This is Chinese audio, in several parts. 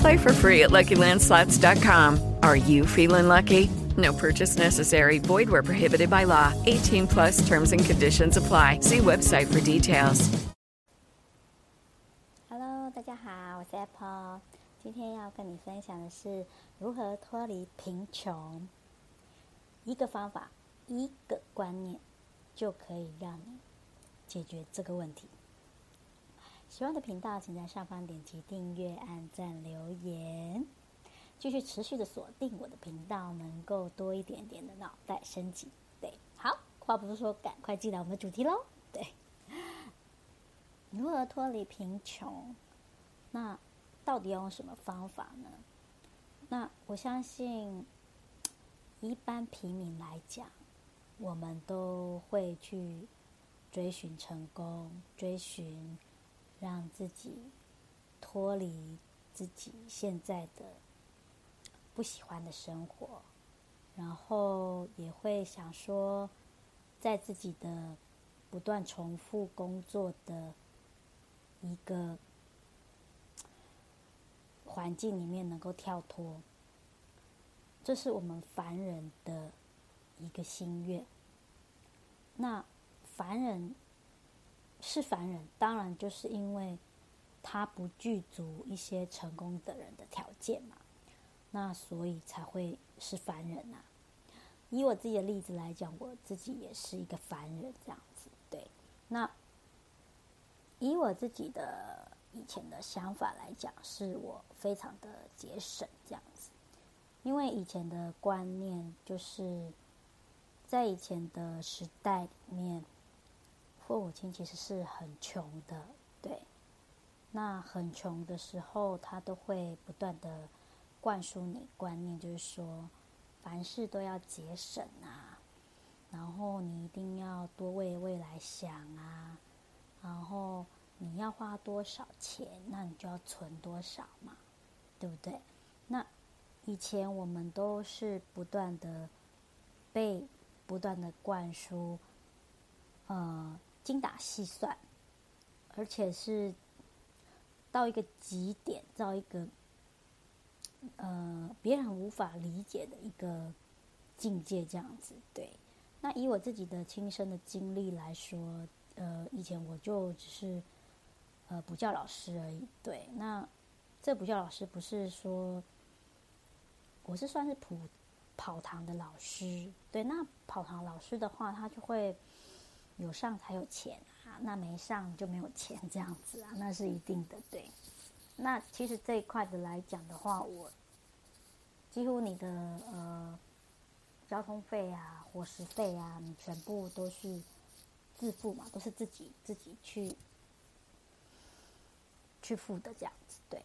Play for free at LuckyLandSlots.com. Are you feeling lucky? No purchase necessary. Void where prohibited by law. 18 plus terms and conditions apply. See website for details. Hello，大家好，我是 Apple。今天要跟你分享的是如何脱离贫穷。一个方法，一个观念，就可以让你解决这个问题。 喜欢的频道，请在上方点击订阅、按赞、留言，继续持续的锁定我的频道，能够多一点点的脑袋升级。对，好，话不多说，赶快进来我们的主题喽。对，如何脱离贫穷？那到底要用什么方法呢？那我相信，一般平民来讲，我们都会去追寻成功，追寻。让自己脱离自己现在的不喜欢的生活，然后也会想说，在自己的不断重复工作的一个环境里面能够跳脱，这是我们凡人的一个心愿。那凡人。是凡人，当然就是因为他不具足一些成功的人的条件嘛，那所以才会是凡人呐。以我自己的例子来讲，我自己也是一个凡人这样子。对，那以我自己的以前的想法来讲，是我非常的节省这样子，因为以前的观念就是在以前的时代里面。父母亲其实是很穷的，对。那很穷的时候，他都会不断的灌输你观念，就是说，凡事都要节省啊，然后你一定要多为未来想啊，然后你要花多少钱，那你就要存多少嘛，对不对？那以前我们都是不断的被不断的灌输，呃。精打细算，而且是到一个极点，到一个呃别人无法理解的一个境界，这样子。对，那以我自己的亲身的经历来说，呃，以前我就只是呃补教老师而已。对，那这补教老师不是说我是算是普跑堂的老师。对，那跑堂老师的话，他就会。有上才有钱啊，那没上就没有钱，这样子啊，那是一定的。对，那其实这一块的来讲的话，我几乎你的呃交通费啊、伙食费啊，你全部都是自付嘛，都是自己自己去去付的这样子。对，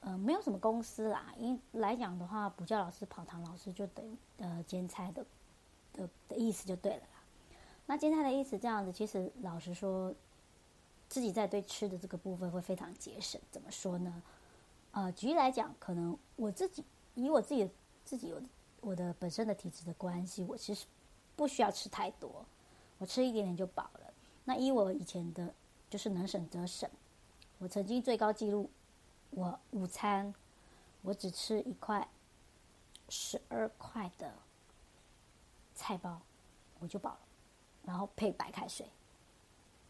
呃，没有什么公司啦，因来讲的话，补教老师、跑堂老师就等于呃兼差的的的意思就对了。那今天的意思这样子，其实老实说，自己在对吃的这个部分会非常节省。怎么说呢？呃，举例来讲，可能我自己以我自己自己有我的本身的体质的关系，我其实不需要吃太多，我吃一点点就饱了。那以我以前的，就是能省则省。我曾经最高纪录，我午餐我只吃一块十二块的菜包，我就饱了。然后配白开水，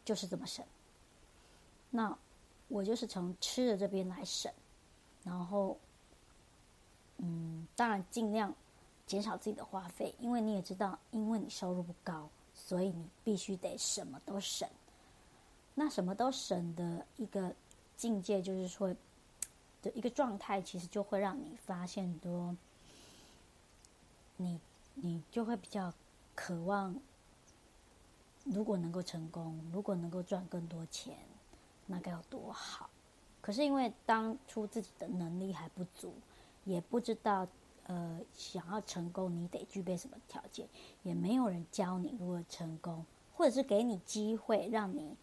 就是这么省。那我就是从吃的这边来省，然后，嗯，当然尽量减少自己的花费，因为你也知道，因为你收入不高，所以你必须得什么都省。那什么都省的一个境界，就是说的一个状态，其实就会让你发现多，你你就会比较渴望，如果能够成功，如果能够赚更多钱，那该有多好。可是因为当初自己的能力还不足，也不知道呃想要成功你得具备什么条件，也没有人教你如何成功，或者是给你机会让你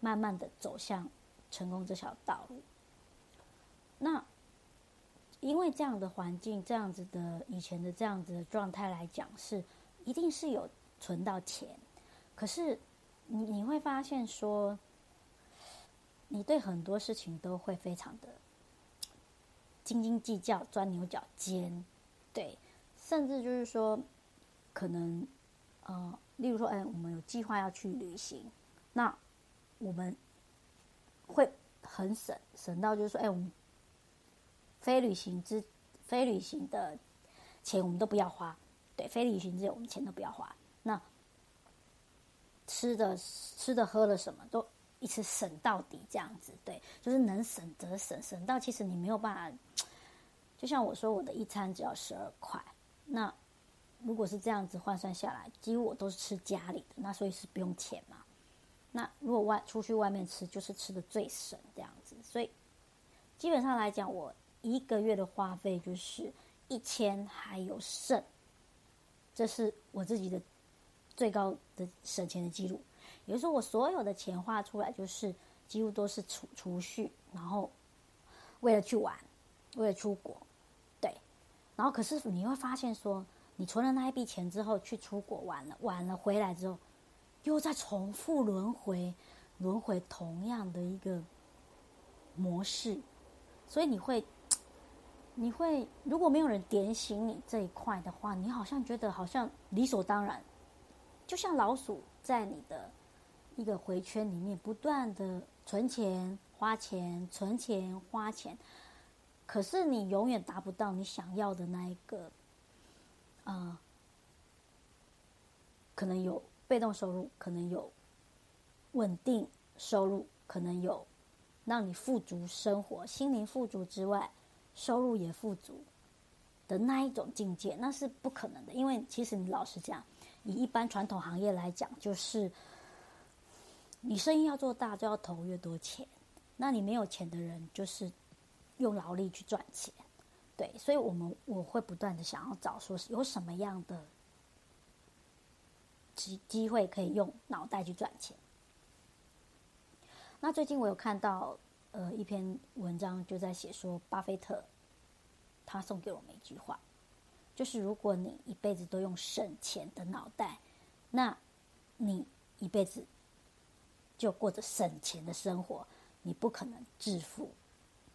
慢慢的走向成功这条道路。那因为这样的环境，这样子的以前的这样子的状态来讲，是一定是有存到钱，可是你你会发现说。你对很多事情都会非常的斤斤计较、钻牛角尖，对，甚至就是说，可能，呃，例如说，哎，我们有计划要去旅行，那我们会很省，省到就是说，哎，我们非旅行之非旅行的钱我们都不要花，对，非旅行之前我们钱都不要花，那吃的、吃的、喝了什么都。一次省到底这样子，对，就是能省则省，省到其实你没有办法。就像我说，我的一餐只要十二块，那如果是这样子换算下来，几乎我都是吃家里的，那所以是不用钱嘛。那如果外出去外面吃，就是吃的最省这样子，所以基本上来讲，我一个月的花费就是一千还有剩，这是我自己的最高的省钱的记录。比如说，我所有的钱花出来，就是几乎都是储储蓄，然后为了去玩，为了出国，对。然后可是你会发现，说你存了那一笔钱之后，去出国玩了，玩了回来之后，又在重复轮回，轮回同样的一个模式。所以你会，你会如果没有人点醒你这一块的话，你好像觉得好像理所当然，就像老鼠在你的。一个回圈里面，不断的存钱、花钱、存钱、花钱，可是你永远达不到你想要的那一个，啊，可能有被动收入，可能有稳定收入，可能有让你富足生活、心灵富足之外，收入也富足的那一种境界，那是不可能的。因为其实你老实讲，以一般传统行业来讲，就是。你生意要做大，就要投越多钱。那你没有钱的人，就是用劳力去赚钱，对。所以，我们我会不断的想要找，说是有什么样的机机会可以用脑袋去赚钱。那最近我有看到呃一篇文章，就在写说，巴菲特他送给我们一句话，就是如果你一辈子都用省钱的脑袋，那你一辈子。就过着省钱的生活，你不可能致富，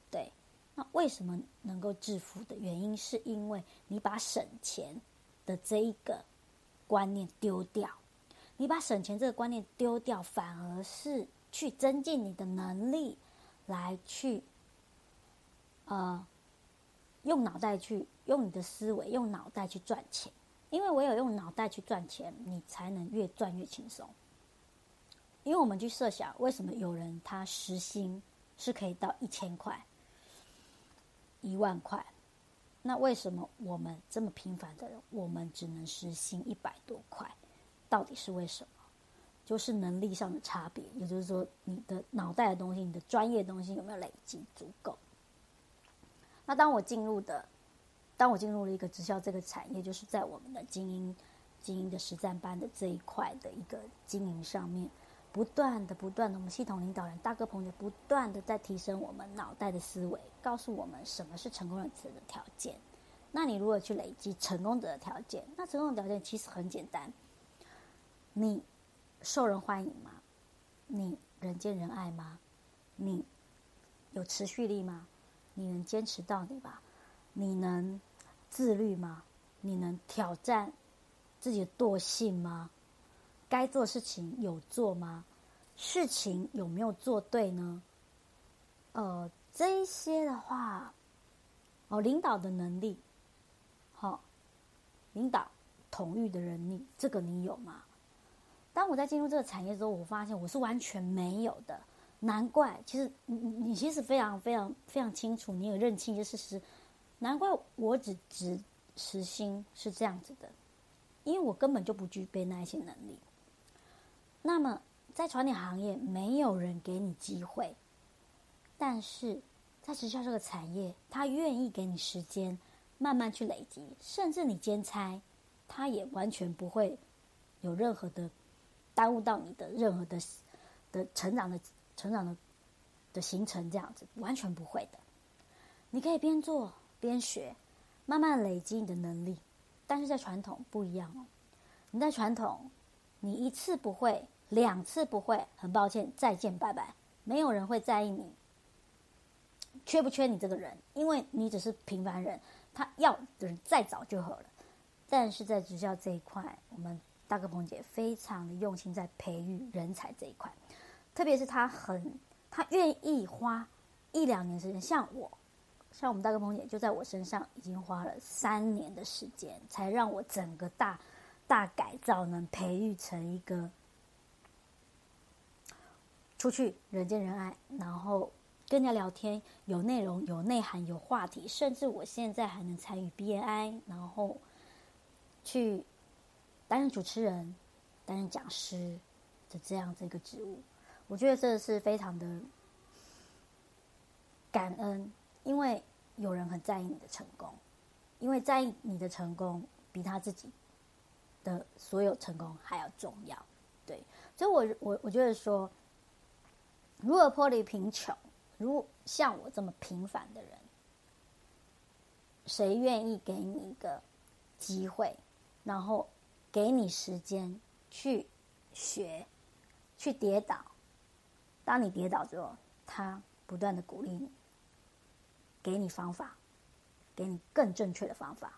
对？那为什么能够致富的原因，是因为你把省钱的这一个观念丢掉，你把省钱这个观念丢掉，反而是去增进你的能力，来去，呃，用脑袋去，用你的思维，用脑袋去赚钱，因为唯有用脑袋去赚钱，你才能越赚越轻松。因为我们去设想，为什么有人他时薪是可以到一千块、一万块？那为什么我们这么平凡的人，我们只能时薪一百多块？到底是为什么？就是能力上的差别，也就是说，你的脑袋的东西，你的专业东西有没有累积足够？那当我进入的，当我进入了一个直销这个产业，就是在我们的精英、精英的实战班的这一块的一个经营上面。不断的、不断的，我们系统领导人大哥朋友不断的在提升我们脑袋的思维，告诉我们什么是成功人士的条件。那你如何去累积成功者的条件？那成功的条件其实很简单：你受人欢迎吗？你人见人爱吗？你有持续力吗？你能坚持到底吗？你能自律吗？你能挑战自己的惰性吗？该做事情有做吗？事情有没有做对呢？呃，这一些的话，哦，领导的能力，好，领导统御的能力，这个你有吗？当我在进入这个产业之后，我发现我是完全没有的。难怪，其实你你其实非常非常非常清楚，你有认清一些事实。难怪我只值时薪是这样子的，因为我根本就不具备那一些能力。那么在传统行业，没有人给你机会，但是在直销这个产业，他愿意给你时间，慢慢去累积，甚至你兼差，他也完全不会有任何的耽误到你的任何的的成长的成长的的形成，这样子完全不会的。你可以边做。边学，慢慢累积你的能力。但是在传统不一样哦。你在传统，你一次不会，两次不会，很抱歉，再见，拜拜。没有人会在意你缺不缺你这个人，因为你只是平凡人。他要的人再早就好了。但是在职教这一块，我们大哥鹏姐非常的用心在培育人才这一块，特别是他很，他愿意花一两年时间，像我。像我们大哥鹏姐就在我身上已经花了三年的时间，才让我整个大大改造，能培育成一个出去人见人爱，然后跟人家聊天有内容、有内涵、有话题，甚至我现在还能参与 BNI，然后去担任主持人、担任讲师的这样子一个职务。我觉得这是非常的感恩。因为有人很在意你的成功，因为在意你的成功比他自己的所有成功还要重要，对，所以，我我我觉得说，如果脱离贫穷，如果像我这么平凡的人，谁愿意给你一个机会，然后给你时间去学，去跌倒，当你跌倒之后，他不断的鼓励你。给你方法，给你更正确的方法，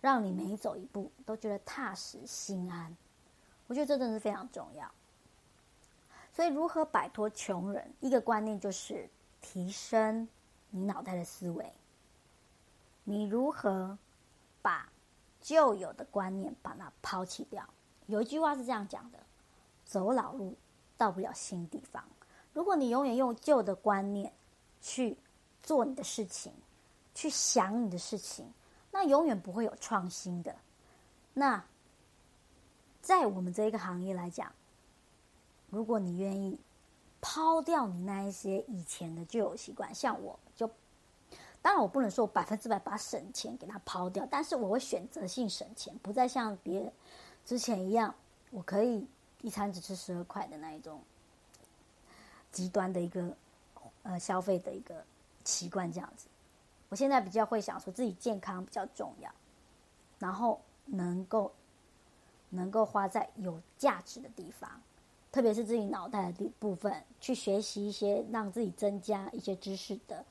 让你每走一步都觉得踏实心安。我觉得这真的是非常重要。所以，如何摆脱穷人？一个观念就是提升你脑袋的思维。你如何把旧有的观念把它抛弃掉？有一句话是这样讲的：走老路到不了新地方。如果你永远用旧的观念去。做你的事情，去想你的事情，那永远不会有创新的。那在我们这一个行业来讲，如果你愿意抛掉你那一些以前的旧有习惯，像我就，当然我不能说百分之百把省钱给他抛掉，但是我会选择性省钱，不再像别人之前一样，我可以一餐只吃十二块的那一种极端的一个呃消费的一个。习惯这样子，我现在比较会想说自己健康比较重要，然后能够能够花在有价值的地方，特别是自己脑袋的部分，去学习一些让自己增加一些知识的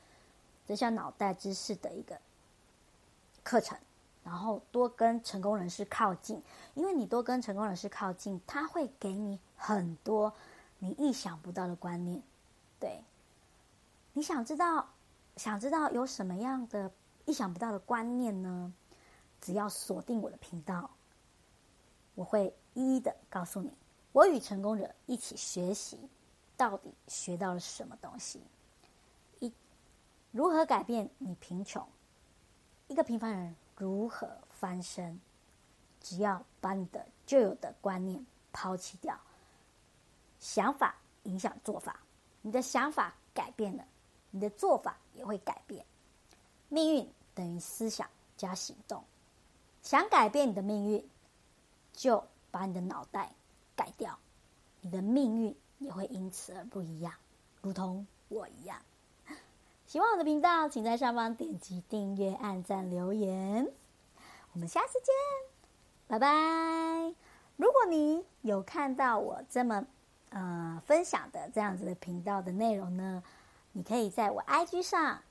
增加脑袋知识的一个课程，然后多跟成功人士靠近，因为你多跟成功人士靠近，他会给你很多你意想不到的观念。对，你想知道？想知道有什么样的意想不到的观念呢？只要锁定我的频道，我会一一的告诉你。我与成功者一起学习，到底学到了什么东西？一，如何改变你贫穷？一个平凡人如何翻身？只要把你的旧有的观念抛弃掉，想法影响做法，你的想法改变了。你的做法也会改变，命运等于思想加行动。想改变你的命运，就把你的脑袋改掉，你的命运也会因此而不一样，如同我一样。喜欢我的频道，请在上方点击订阅、按赞、留言。我们下次见，拜拜。如果你有看到我这么呃分享的这样子的频道的内容呢？你可以在我 IG 上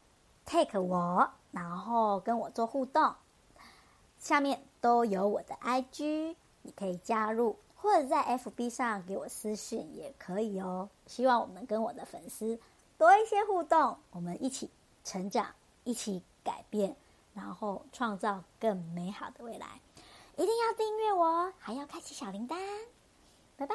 take 我，然后跟我做互动，下面都有我的 IG，你可以加入，或者在 FB 上给我私信也可以哦。希望我们跟我的粉丝多一些互动，我们一起成长，一起改变，然后创造更美好的未来。一定要订阅我，还要开启小铃铛。拜拜。